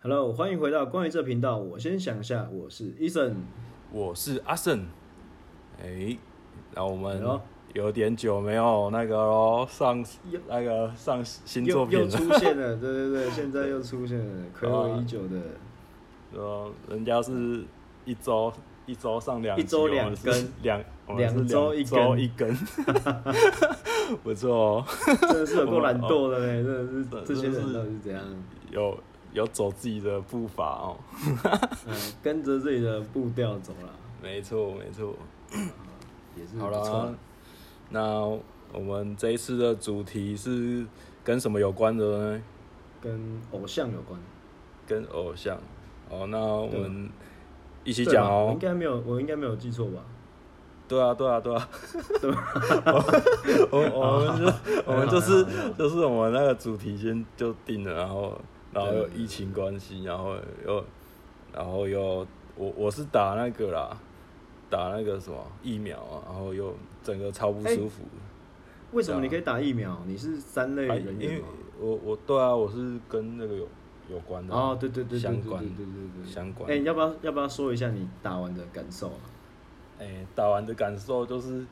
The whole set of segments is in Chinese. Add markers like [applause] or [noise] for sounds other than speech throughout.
Hello，欢迎回到关于这频道。我先想一下，我是 Eason，我是阿胜。哎，那我们有点久没有那个喽，上那个上新作品又，又出现了，[laughs] 对对对，现在又出现了，暌违已久的。呃，人家是一周一周上两，一周两根，两两周一周一根，[laughs] 不错哦，[laughs] 真的是有够懒惰的嘞，真的是这些人到底是怎样？有。有走自己的步伐哦，[laughs] 嗯，跟着自己的步调走了。没错，没错，也是好了。那我们这一次的主题是跟什么有关的呢？跟偶像有关。跟偶像。哦，那我们一起讲哦。应该没有，我应该没有记错吧？对啊，对啊，对啊。对。[laughs] 我我们就我们就是 [laughs] 就是我们那个主题先就定了，然后。然后有疫情关系，然后又，然后又我我是打那个啦，打那个什么疫苗啊，然后又整个超不舒服。为什么你可以打疫苗？你是三类人？因为我我对啊，我是跟那个有有关的哦，对对对，相关对对对对相关。哎，要不要要不要说一下你打完的感受啊？哎，打完的感受就是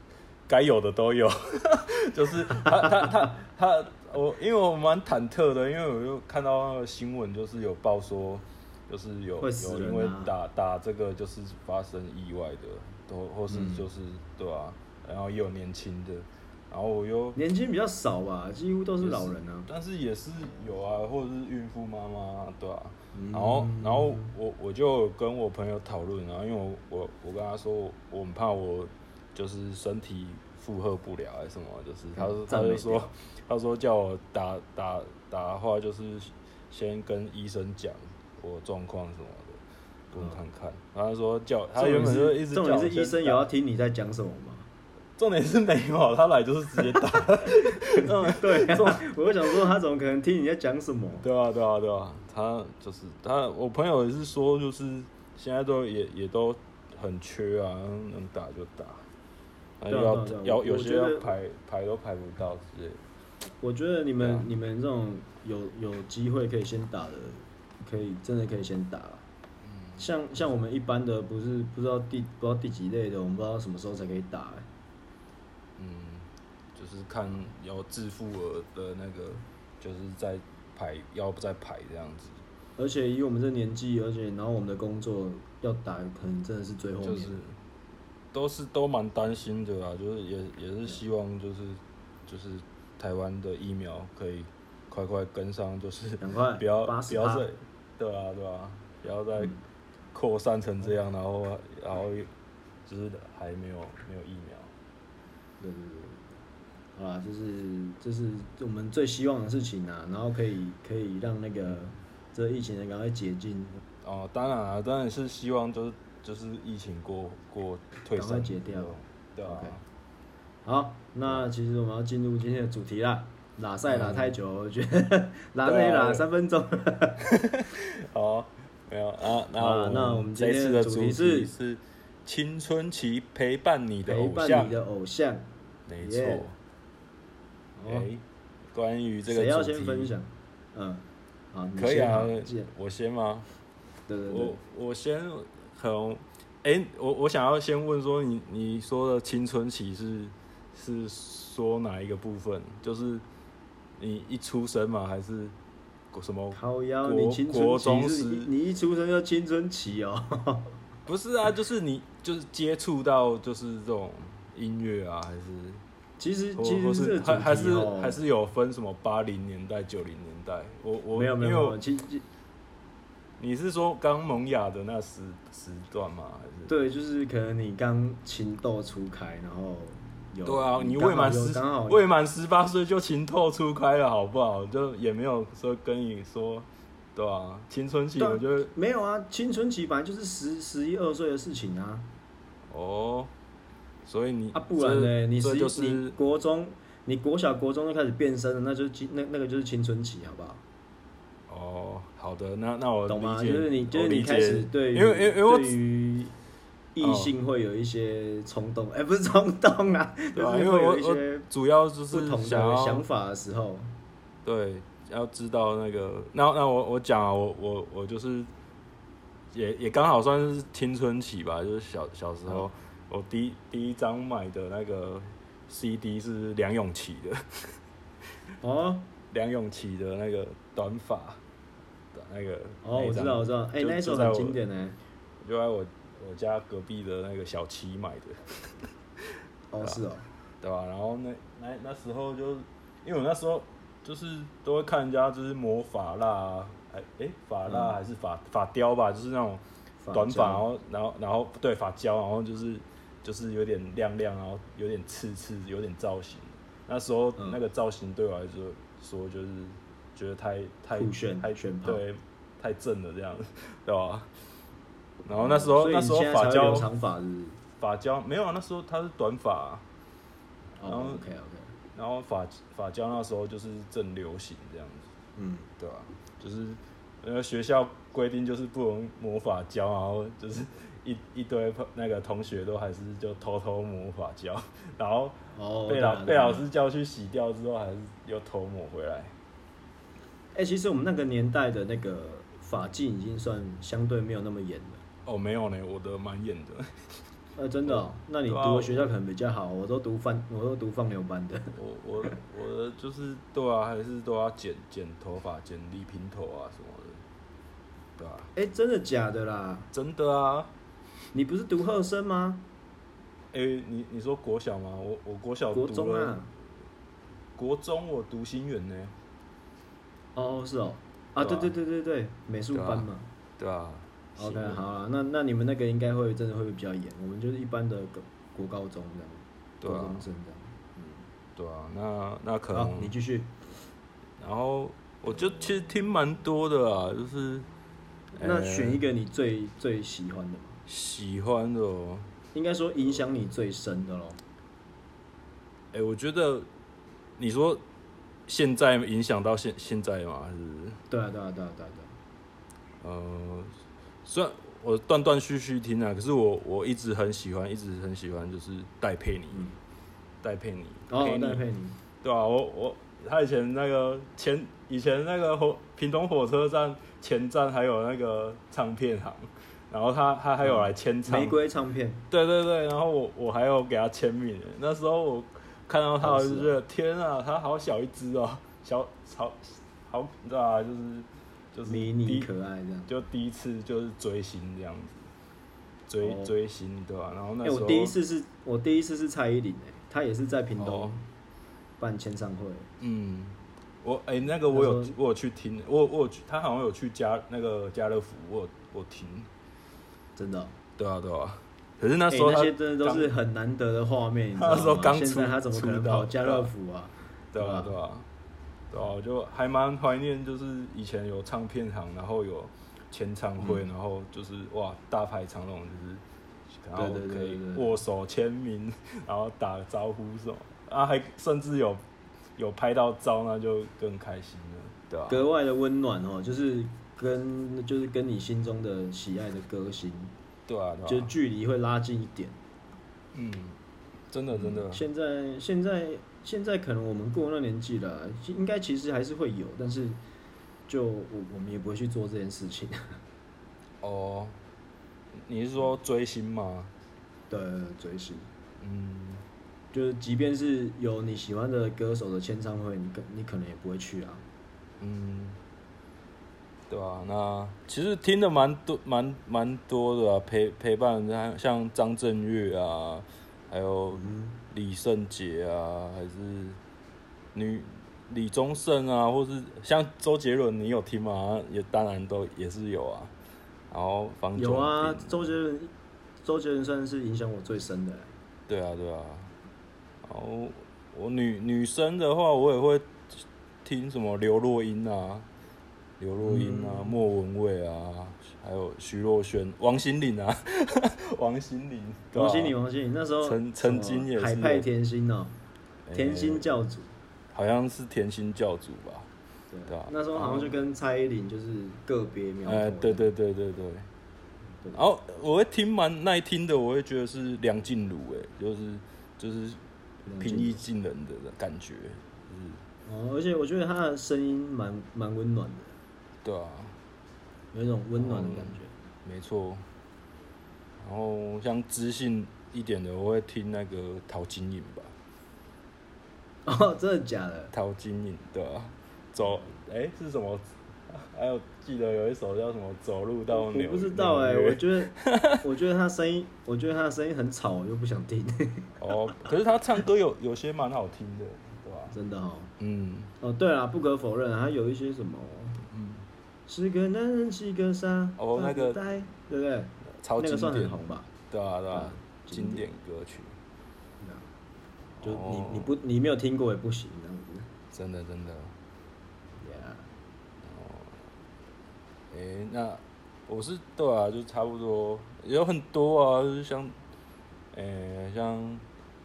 该有的都有，[laughs] 就是他他他他。我因为我蛮忐忑的，因为我又看到那个新闻，就是有报说，就是有、啊、有因为打打这个就是发生意外的，都或是就是、嗯、对啊，然后也有年轻的，然后我又年轻比较少吧，几乎都是老人啊，但是也是有啊，或者是孕妇妈妈，对啊，嗯、然后然后我我就跟我朋友讨论然后，因为我我我跟他说，我很怕我就是身体。负荷不了还是什么？就是他说，他就说，他说叫我打打打的话，就是先跟医生讲我状况什么的，给我看看。他说叫他原本就一直叫，重点是医生也要听你在讲什么吗？重点是没有，他来就是直接打。嗯，[laughs] 对。[laughs] 我就想说，他怎么可能听你在讲什么？对啊，对啊，对啊。他就是他，我朋友也是说，就是现在都也也都很缺啊，能打就打。要要有些要排排都排不到之类。我觉得你们你们这种有有机会可以先打的，可以真的可以先打。像像我们一般的不是不知道第不知道第几类的，我们不知道什么时候才可以打。嗯，就是看要自付额的那个，就是在排要不在排这样子。而且以我们这年纪，而且然后我们的工作要打，可能真的是最后面。都是都蛮担心的啦，就是也也是希望就是就是台湾的疫苗可以快快跟上，就是 [laughs] 不要不要再对啊对啊，不要再扩散成这样，然后然后就是还没有没有疫苗。对对对，好啦，就是就是我们最希望的事情啊，然后可以可以让那个这疫情的赶快解禁。哦，当然啊，当然是希望就是。就是疫情过过退散，解掉，对啊。Okay. 好，那其实我们要进入今天的主题啦。拉赛拉太久，我觉得 [laughs] 拉可以拉三分钟。好，[laughs] 没有啊。那那我们今天的主题是青春期陪伴你的偶像。陪伴你的偶像，没错。哎，关于这个，谁要先分享？嗯，好，可以啊。我先吗？对对对，我我先。很，哎、欸，我我想要先问说你，你你说的青春期是是说哪一个部分？就是你一出生嘛？还是什么？靠腰，你青春期是你，你一出生就青春期哦？[laughs] 不是啊，就是你就是接触到就是这种音乐啊，还是其实其实是还还是还是有分什么八零年代、九零年代？我我没有没有，其实。你是说刚萌芽的那时时段吗？还是对，就是可能你刚情窦初开，然后有对啊，你未满十未满十八岁就情窦初开了，好不好？就也没有说跟你说，对啊，青春期我觉得没有啊，青春期本来就是十十一二岁的事情啊。哦，所以你啊，不然呢？你十就是你国中，你国小国中就开始变身了，那就那那个就是青春期，好不好？哦，好的，那那我懂吗？就是你，就是你开始对于，因为因为对于异性会有一些冲动，哎，不是冲动啊，对啊，因为有一些主要就是不同的想法的时候，对，要知道那个，那那我我讲啊，我我我就是也也刚好算是青春期吧，就是小小时候，我第一第一张买的那个 CD 是梁咏琪的。哦，[laughs] 梁咏琪的那个短发。的那个哦，我知道我知道，哎、欸，那一首很经典呢，就在我我家隔壁的那个小七买的。[laughs] 哦，是哦，对吧？然后那那那时候就，因为我那时候就是都会看人家就是磨发蜡，哎哎，法蜡还是发发雕吧，就是那种短发，然后然后然后对发胶，然后就是就是有点亮亮，然后有点刺刺，有点造型。那时候那个造型对我来说说就是觉得太太太炫对太正了这样，对吧？然后那时候那时候发胶长发胶没有啊，那时候他是短发，然后 OK OK，然后发发胶那时候就是正流行这样子，嗯，对吧？就是那个学校规定就是不能抹发胶，然后就是一一堆那个同学都还是就偷偷抹发胶，然后。哦，被老被老师叫去洗掉之后，还是又偷抹回来。哎、欸，其实我们那个年代的那个法纪已经算相对没有那么严了。哦，没有呢，我的蛮严的。呃，真的、哦，那你读的学校可能比较好，我都读放，我都读放牛班的。我我我的就是对啊，还是都要剪剪头发，剪理平头啊什么的，对啊。哎、欸，真的假的啦？真的啊。你不是读贺生吗？哎、欸，你你说国小吗？我我国小读国中啊，国中我读新园呢。哦，是哦，啊，对对对对对，美术班嘛。对啊。OK，好了，那那你们那个应该会真的会比较严，我们就是一般的国高中这样，高中生这样。嗯，对啊，那那可能。你继续。然后我就其实听蛮多的啊，就是。那选一个你最、欸、最喜欢的。喜欢的、哦。应该说影响你最深的喽。哎，我觉得你说现在影响到现现在吗？还是？对啊，对啊，对啊，对啊。对呃，虽然我断断续续听啊，可是我我一直很喜欢，一直很喜欢，就是戴佩妮，戴佩妮，哦，戴佩妮，对啊，我我他以前那个前以前那个火平东火车站前站还有那个唱片行。然后他他还有来签唱、嗯、玫瑰唱片，对对对，然后我我还有给他签名。那时候我看到他，我就觉得天啊，他好小一只哦，小好好，你知道啊，就是就是迷你可爱这样，就第一次就是追星这样子，追、哦、追星对吧、啊？然后那时候、欸、我第一次是我第一次是蔡依林诶，她也是在屏东办签唱会。嗯，我哎、欸、那个我有我有去听，我我有去他好像有去家那个家乐福，我有我听。真的、喔，对啊对啊，可是那时候、欸、那些真的都是很难得的画面。他那时候刚出，现在他怎么可能跑家乐福啊？对啊对啊，对啊，我就还蛮怀念，就是以前有唱片行，然后有签唱会，嗯、然后就是哇大排长龙，就是然后可以握手签名，[laughs] 然后打招呼什么，啊还甚至有有拍到照，那就更开心了，对吧、啊？格外的温暖哦，就是。跟就是跟你心中的喜爱的歌星，对啊，对啊，就距离会拉近一点。嗯，真的真的。嗯、现在现在现在可能我们过那年纪了，应该其实还是会有，但是就我我们也不会去做这件事情。哦，你是说追星吗？对，追星。嗯，就是即便是有你喜欢的歌手的签唱会，你可你可能也不会去啊。嗯。对啊，那其实听的蛮多，蛮蛮多的啊，陪陪伴像像张震岳啊，还有李圣杰啊，还是女李宗盛啊，或是像周杰伦，你有听吗？也当然都也是有啊。然后方有啊，周杰伦，周杰伦算是影响我最深的。对啊，对啊。然后我女女生的话，我也会听什么刘若英啊。刘若英啊，嗯、莫文蔚啊，还有徐若瑄、王心凌啊，[laughs] 王心凌，王心凌，王心凌，那时候曾曾经也是海派甜心哦，甜心教主，好像是甜心教主吧？对啊，那时候好像就跟蔡依林就是个别苗头。哎，对对对对对。然后我会听蛮耐听的，我会觉得是梁静茹，哎，就是就是平易近人的感觉，嗯哦，而且我觉得她的声音蛮蛮温暖的。对啊，有一种温暖的感觉。嗯、没错。然后像知性一点的，我会听那个陶晶莹吧。哦，真的假的？陶晶莹，对啊。走，哎、欸，是什么？[laughs] 还有记得有一首叫什么《走路到纽》？我不知道哎、欸，[laughs] 我觉得，我觉得他声音，我觉得他的声音很吵，我又不想听。哦，可是他唱歌有有些蛮好听的，对吧？真的哈、哦。嗯。哦，对啊，不可否认，他有一些什么，嗯，是个男人是个傻，哦，那个，对不对？超经典，那个算很红吧？对啊，对啊，经典歌曲。就你你不你没有听过也不行，这样子。真的真的。哎、欸，那我是对啊，就差不多，有很多啊，就是像，哎、欸，像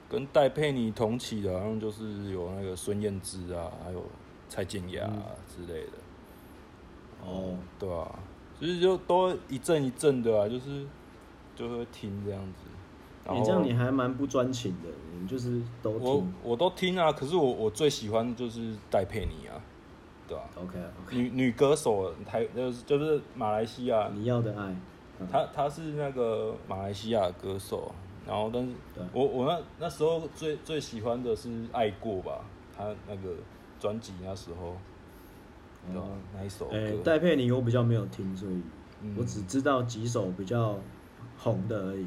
跟戴佩妮同期的，好像就是有那个孙燕姿啊，还有蔡健雅之类的。嗯、哦，对啊，其实就都一阵一阵的啊，就是就会听这样子。你这样你还蛮不专情的，你就是都听。我我都听啊，可是我我最喜欢的就是戴佩妮啊。对吧？OK，, okay. 女女歌手，台就是就是马来西亚。你要的爱。她她是那个马来西亚歌手，然后但是我我那那时候最最喜欢的是《爱过》吧，她那个专辑那时候。对吧？哪一首？哎，戴佩妮我比较没有听，所以我只知道几首比较红的而已。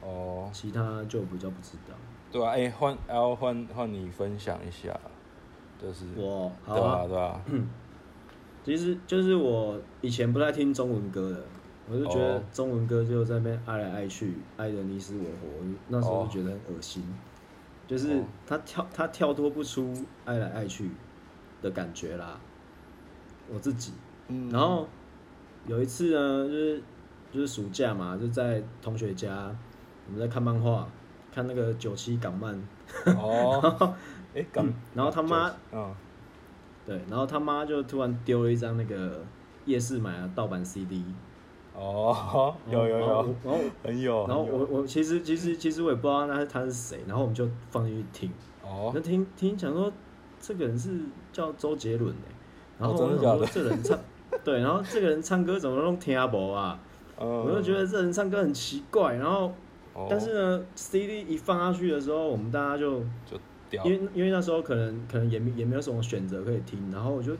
哦。其他就比较不知道。对啊，哎，换要换换你分享一下。就是我，好啊，对啊，对啊。其实就是我以前不太听中文歌的，我就觉得中文歌就在那边爱来爱去，爱的你死我活，那时候就觉得很恶心。就是他跳，他跳脱不出爱来爱去的感觉啦。我自己，嗯。然后有一次呢，就是就是暑假嘛，就在同学家，我们在看漫画，看那个九七港漫。哦。[laughs] 哎，刚，然后他妈，对，然后他妈就突然丢了一张那个夜市买的盗版 CD，哦，[laughs] 有有有，然后很有，然后我我其实其实其实我也不知道那他是谁，然后我们就放进去听，哦，那听听讲说这个人是叫周杰伦哎，然后我就说这人唱，对，然后这个人唱歌怎么都听不啊，我就觉得这人唱歌很奇怪，然后，但是呢，CD 一放下去的时候，我们大家就就。因为因为那时候可能可能也没也没有什么选择可以听，然后我就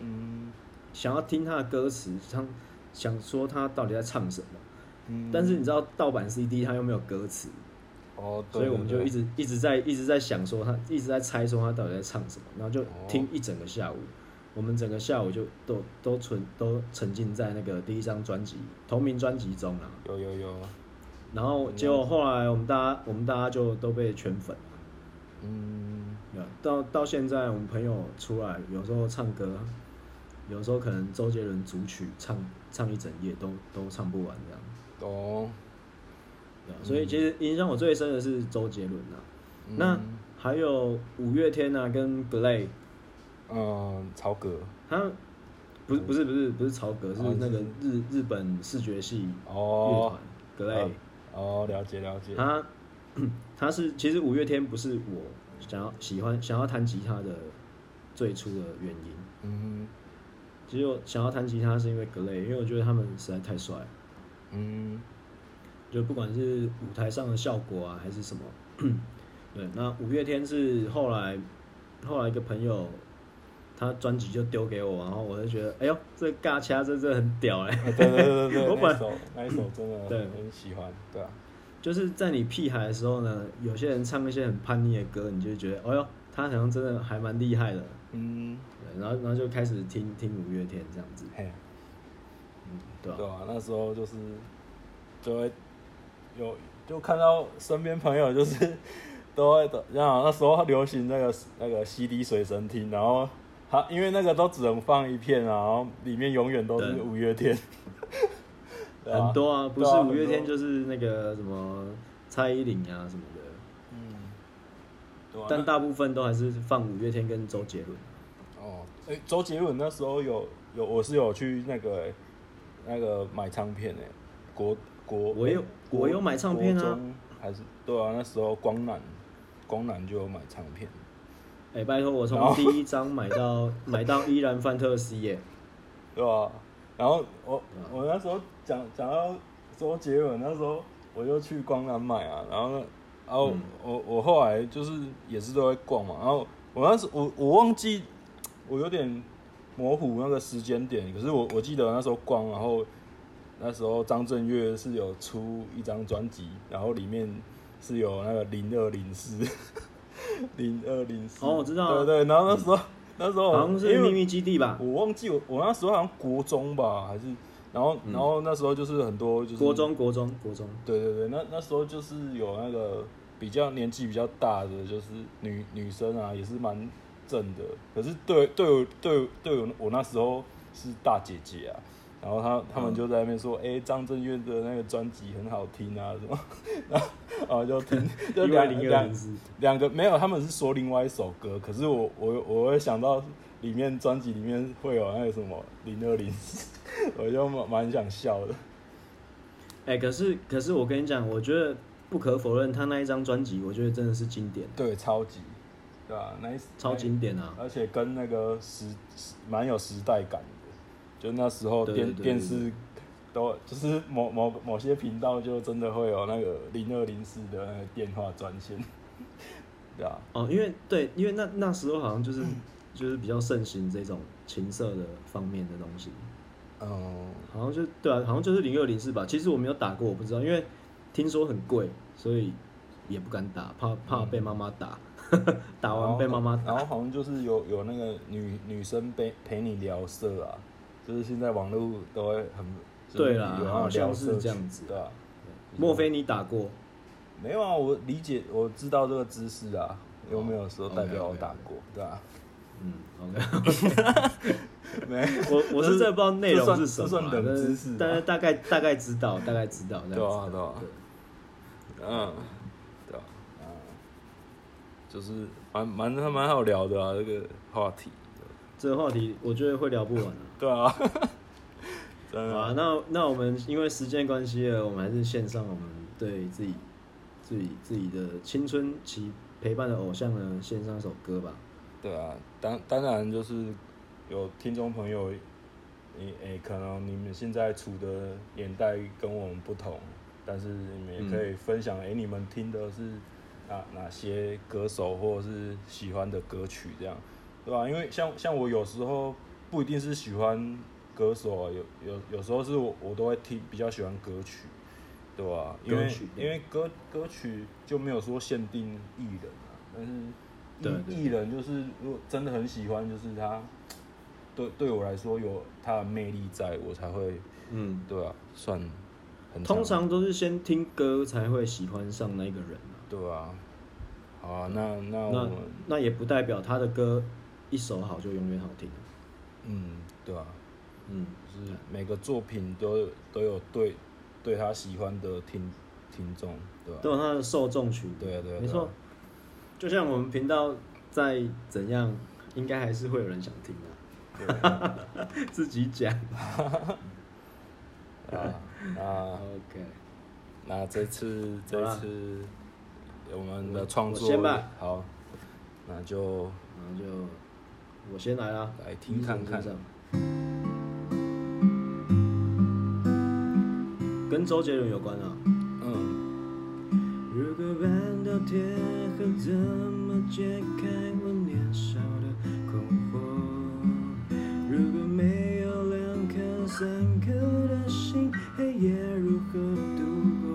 想要听他的歌词，想想说他到底在唱什么，嗯、但是你知道盗版 CD 它又没有歌词，哦，所以我们就一直一直在一直在想说他一直在猜说他到底在唱什么，然后就听一整个下午，我们整个下午就都都沉都沉浸在那个第一张专辑同名专辑中了，有有有，然后结果后来我们大家我们大家就都被圈粉了。嗯，到到现在，我们朋友出来，有时候唱歌，有时候可能周杰伦主曲唱唱一整夜都都唱不完这样。哦。所以其实影响我最深的是周杰伦啊。嗯、那还有五月天啊，跟 GLAY。嗯，曹格。他不是不是不是不是曹格，是那个日日本视觉系乐团 GLAY。哦，了解了解。他。[coughs] 他是其实五月天不是我想要喜欢想要弹吉他的最初的原因。嗯哼，其实我想要弹吉他是因为 GLAY，因为我觉得他们实在太帅。嗯，就不管是舞台上的效果啊，还是什么，[coughs] 对。那五月天是后来后来一个朋友，他专辑就丢给我，然后我就觉得，哎呦，这尬掐真的很屌哎、欸！对对对对，[laughs] 我本来那一首真的很，很喜欢，对啊。就是在你屁孩的时候呢，有些人唱一些很叛逆的歌，你就觉得，哎呦，他好像真的还蛮厉害的。嗯，对，然后然后就开始听听五月天这样子。嘿，嗯，对啊，那时候就是就会有就看到身边朋友就是都会的，然后那时候流行那个那个 CD 随身听，然后他因为那个都只能放一片啊，然后里面永远都是五月天。[laughs] 很多啊，不是五月天就是那个什么蔡依林啊什么的，嗯，但大部分都还是放五月天跟周杰伦。哦，哎，周杰伦那时候有有，我是有去那个那个买唱片诶，国国我有我有买唱片啊，还是对啊，那时候光南光南就有买唱片，哎、欸，拜托，我从第一张买到买到依然范特西耶，[laughs] 对吧？然后我我那时候讲讲到周杰伦，那时候我就去光南买啊，然后然后我我后来就是也是都在逛嘛，然后我那时我我忘记我有点模糊那个时间点，可是我我记得那时候逛，然后那时候张震岳是有出一张专辑，然后里面是有那个零二零四。零二零四。哦，我知道、啊，对对，然后那时候、嗯、那时候好像是秘密基地吧，我忘记我我那时候好像国中吧，还是然后、嗯、然后那时候就是很多就是国中国中国中，对对对，那那时候就是有那个比较年纪比较大的就是女女生啊，也是蛮正的，可是对对我对我对我我那时候是大姐姐啊。然后他他们就在那边说，哎、嗯，张震岳的那个专辑很好听啊，什么，[laughs] 然后然后就听，[laughs] 就两两两个没有，他们是说另外一首歌，可是我我我会想到里面专辑里面会有那个什么零二零四，[laughs] 我就蛮蛮想笑的。哎、欸，可是可是我跟你讲，我觉得不可否认，他那一张专辑，我觉得真的是经典，对，超级，对吧、啊？那一超经典啊，而且跟那个时蛮有时代感。就那时候电电视都就是某某某些频道就真的会有那个零二零四的那个电话专线，[laughs] 对啊。哦，因为对，因为那那时候好像就是就是比较盛行这种情色的方面的东西。哦、嗯。好像就对啊，好像就是零二零四吧。其实我没有打过，我不知道，因为听说很贵，所以也不敢打，怕怕被妈妈打。[laughs] 打完被妈妈打。然后好像就是有有那个女女生陪陪你聊色啊。就是现在网络都会很对啦，好像是这样子，对啊。莫非你打过？没有啊，我理解，我知道这个姿势啊，有没有说代表我打过，对吧？嗯，OK。[laughs] [laughs] 没，我我是真的不知道内容是什么，但是大概大概大概知道，大概知道。对啊，对啊。嗯，对啊，嗯，就是蛮蛮蛮好聊的啊，这个话题。这个话题我觉得会聊不完啊。[laughs] 对啊。[laughs] 好啊，那那我们因为时间关系了，我们还是献上我们对自己自己自己的青春期陪伴的偶像呢，献上一首歌吧。对啊，当当然就是有听众朋友，你诶，可能你们现在处的年代跟我们不同，但是你们也可以分享，诶、嗯，你们听的是哪哪些歌手或者是喜欢的歌曲这样。对吧？因为像像我有时候不一定是喜欢歌手啊，有有有时候是我我都会听比较喜欢歌曲，对吧？因为因为歌歌曲就没有说限定艺人啊，但是艺艺人就是如果真的很喜欢，就是他对对我来说有他的魅力在，我才会嗯，对啊，算很通常都是先听歌才会喜欢上那个人啊，对啊。好啊，那那我那那也不代表他的歌。一首好就永远好听，嗯，对吧？嗯，就是每个作品都都有对对他喜欢的听听众，对吧？都有他的受众群，对啊，对啊，没错。就像我们频道再怎样，应该还是会有人想听的，[laughs] 自己讲。[laughs] 啊啊，OK。那这次这次我们的创作，先吧。好，那就那就。我先来啦，来听看看。跟周杰伦有关啊。嗯。如果半岛铁盒怎么解开我年少的困惑？如果没有两颗三颗的心，黑夜如何度过？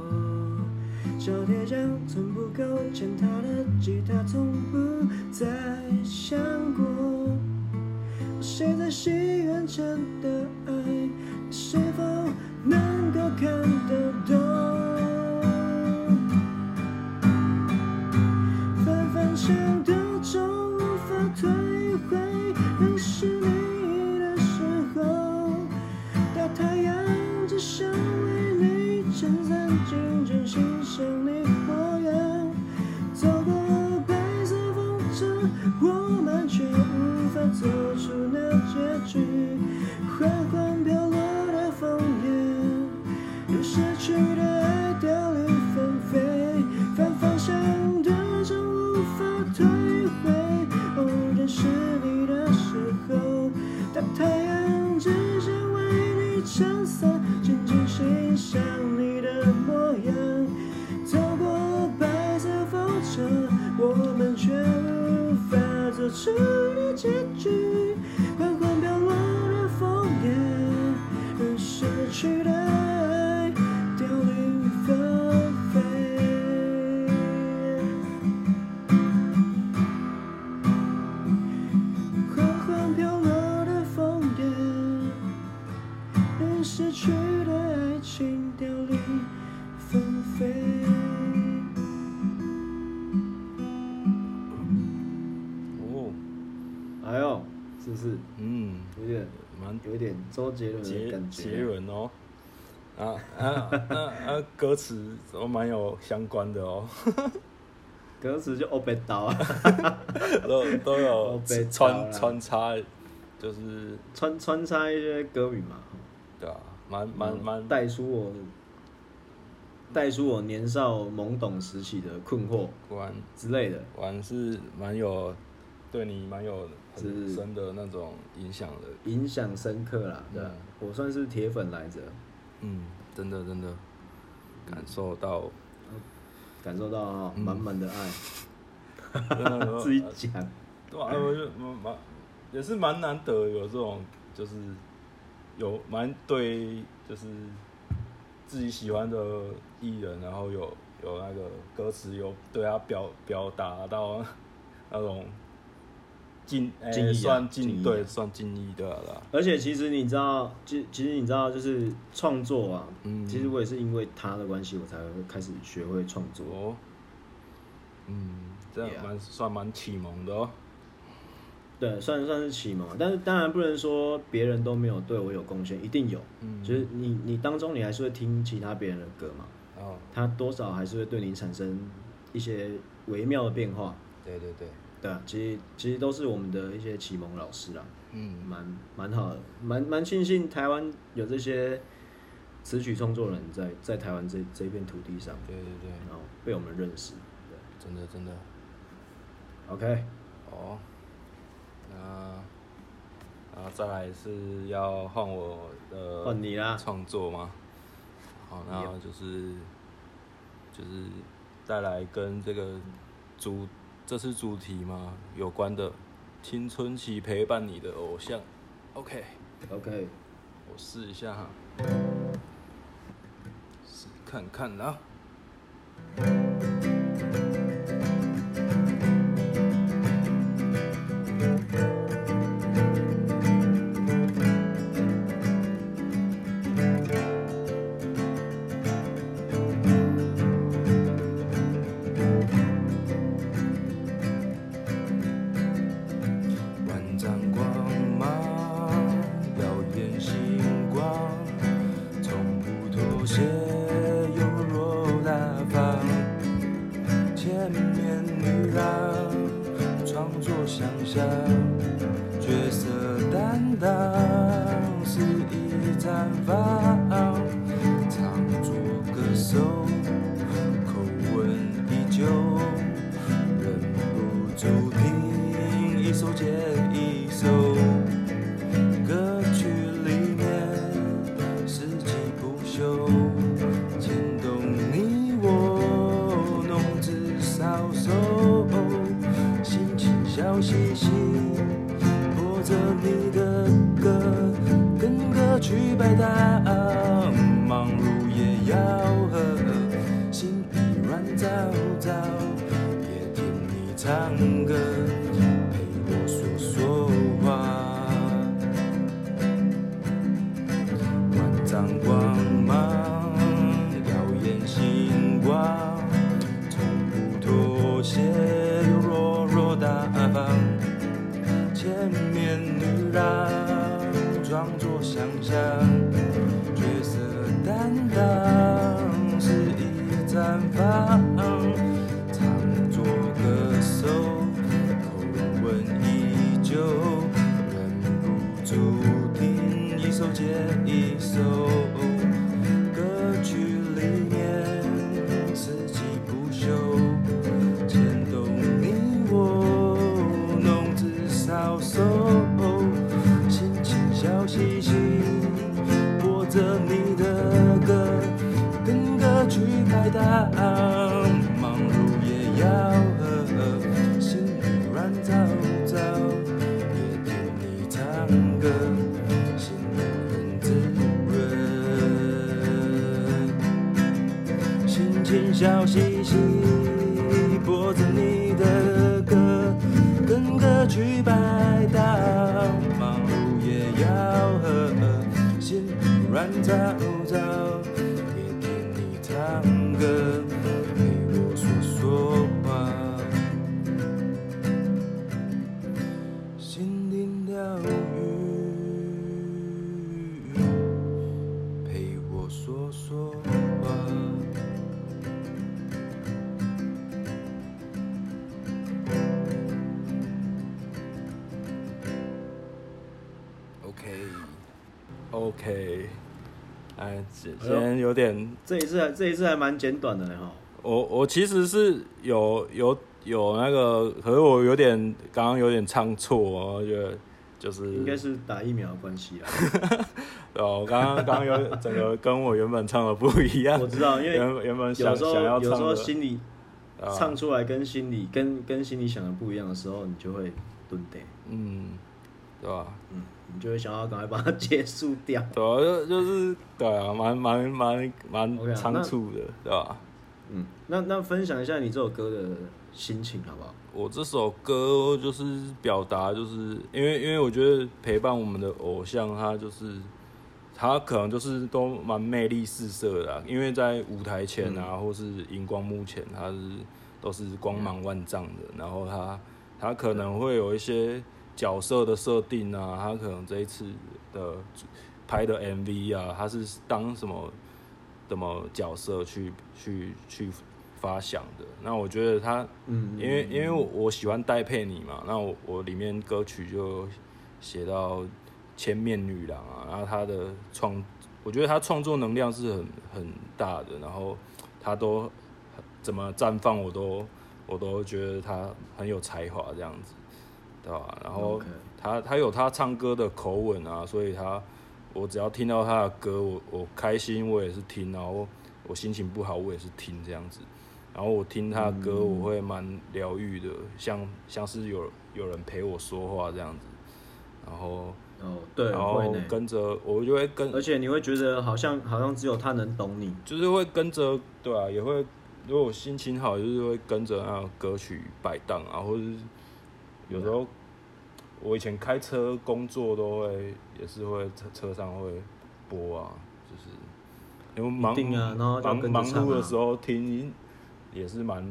小铁匠从不够，牵他的吉他从心愿真的杰伦的感觉。杰伦哦，啊啊啊啊！歌词都蛮有相关的哦。歌词就欧北岛啊，[laughs] 都都有穿穿插，就是穿穿插一些歌名嘛，对啊，蛮蛮蛮带出我带出我年少懵懂时期的困惑，玩之类的，玩是蛮有对你蛮有很深的那种影响的，影响深刻啦，对，我算是铁粉来着，嗯，真的真的。感受到。感受到哈满满的爱，[laughs] 自己讲，对啊，我就蛮也是蛮难得有这种，就是有蛮对，就是自己喜欢的艺人，然后有有那个歌词有对他表表达到那种敬敬意，算敬对算敬意的了。而且其实你知道，其其实你知道，就是创作啊，嗯其实我也是因为他的关系，我才会开始学会创作。哦，嗯，这样蛮算蛮启蒙的哦。对，算算是启蒙，但是当然不能说别人都没有对我有贡献，一定有。嗯，就是你你当中你还是会听其他别人的歌嘛。哦。他多少还是会对你产生一些微妙的变化。对对对。对啊，其实其实都是我们的一些启蒙老师啦。嗯，蛮蛮好的，蛮蛮庆幸台湾有这些词曲创作人在在台湾这这片土地上。对对对。然后被我们认识。对，真的真的。OK。哦。那，然后再来是要换我的。换你啦。创作吗？好，然后就是就是带来跟这个主。这是主题吗？有关的青春期陪伴你的偶像，OK，OK，我试一下哈，试看看 easel. 唱作歌手，口吻依旧，忍不住听一首接一首。笑嘻嘻，播着你的歌，跟歌曲摆荡，忙碌也要和心软糟糟，也听你唱歌。这一次还这一次还蛮简短的哈。我我其实是有有有那个，可是我有点刚刚有点唱错，我觉得就是应该是打疫苗的关系啦。[laughs] 哦，我刚刚刚刚有整个跟我原本唱的不一样。我知道，因为原原本想有时候想要唱有时候心里唱出来跟心里跟跟心里想的不一样的时候，你就会蹲呆。嗯，对吧？嗯。你就会想要赶快把它结束掉。[laughs] 对啊，就就是对啊，蛮蛮蛮蛮仓促的，对吧？嗯，那那分享一下你这首歌的心情好不好？我这首歌就是表达，就是因为因为我觉得陪伴我们的偶像，他就是他可能就是都蛮魅力四射的，因为在舞台前啊，或是荧光幕前，他是都是光芒万丈的，然后他他可能会有一些。角色的设定啊，他可能这一次的拍的 MV 啊，他是当什么什么角色去去去发想的？那我觉得他，嗯，因为因为我喜欢戴佩妮嘛，那我我里面歌曲就写到千面女郎啊，然后他的创，我觉得他创作能量是很很大的，然后他都怎么绽放，我都我都觉得他很有才华这样子。对吧？然后他他有他唱歌的口吻啊，所以他我只要听到他的歌，我我开心我也是听，然后我心情不好我也是听这样子。然后我听他的歌，我会蛮疗愈的，像像是有有人陪我说话这样子。然后哦对，然后跟着我就会跟，而且你会觉得好像好像只有他能懂你，就是会跟着对啊，也会如果我心情好，就是会跟着那个歌曲摆荡啊，或者是。有时候我以前开车工作都会，也是会车车上会播啊，就是因为忙忙忙碌的时候听，也是蛮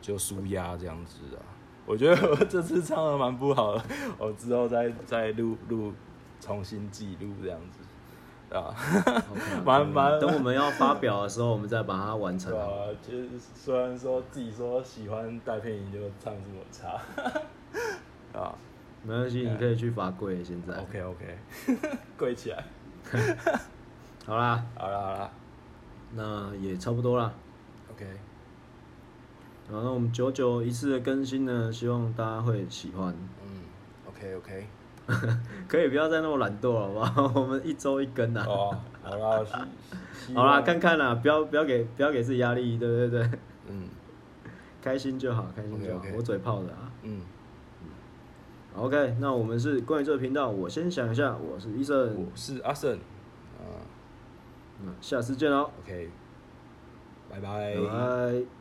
就舒压这样子啊。我觉得我这次唱的蛮不好的，我之后再再录录重新记录这样子，啊，蛮 [laughs] 蛮。等我们要发表的时候，我们再把它完成。[laughs] 对啊，其实虽然说自己说喜欢戴佩妮，就唱这么差。啊，没关系，你可以去罚跪。现在，OK OK，[laughs] 跪起来。[laughs] 好啦，好啦，好啦，那也差不多啦。OK，然后我们久久一次的更新呢，希望大家会喜欢。嗯，OK OK，[laughs] 可以不要再那么懒惰了，好不好？我们一周一更啊。哦，好啦，好啦，看看啦，不要不要给不要给自己压力，对对对。嗯，开心就好，开心就好。我嘴炮的啊。嗯。OK，那我们是关于这个频道，我先想一下，我是医生，我是阿胜，啊，那下次见喽。OK，拜拜。拜拜。